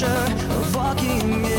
pressure of walking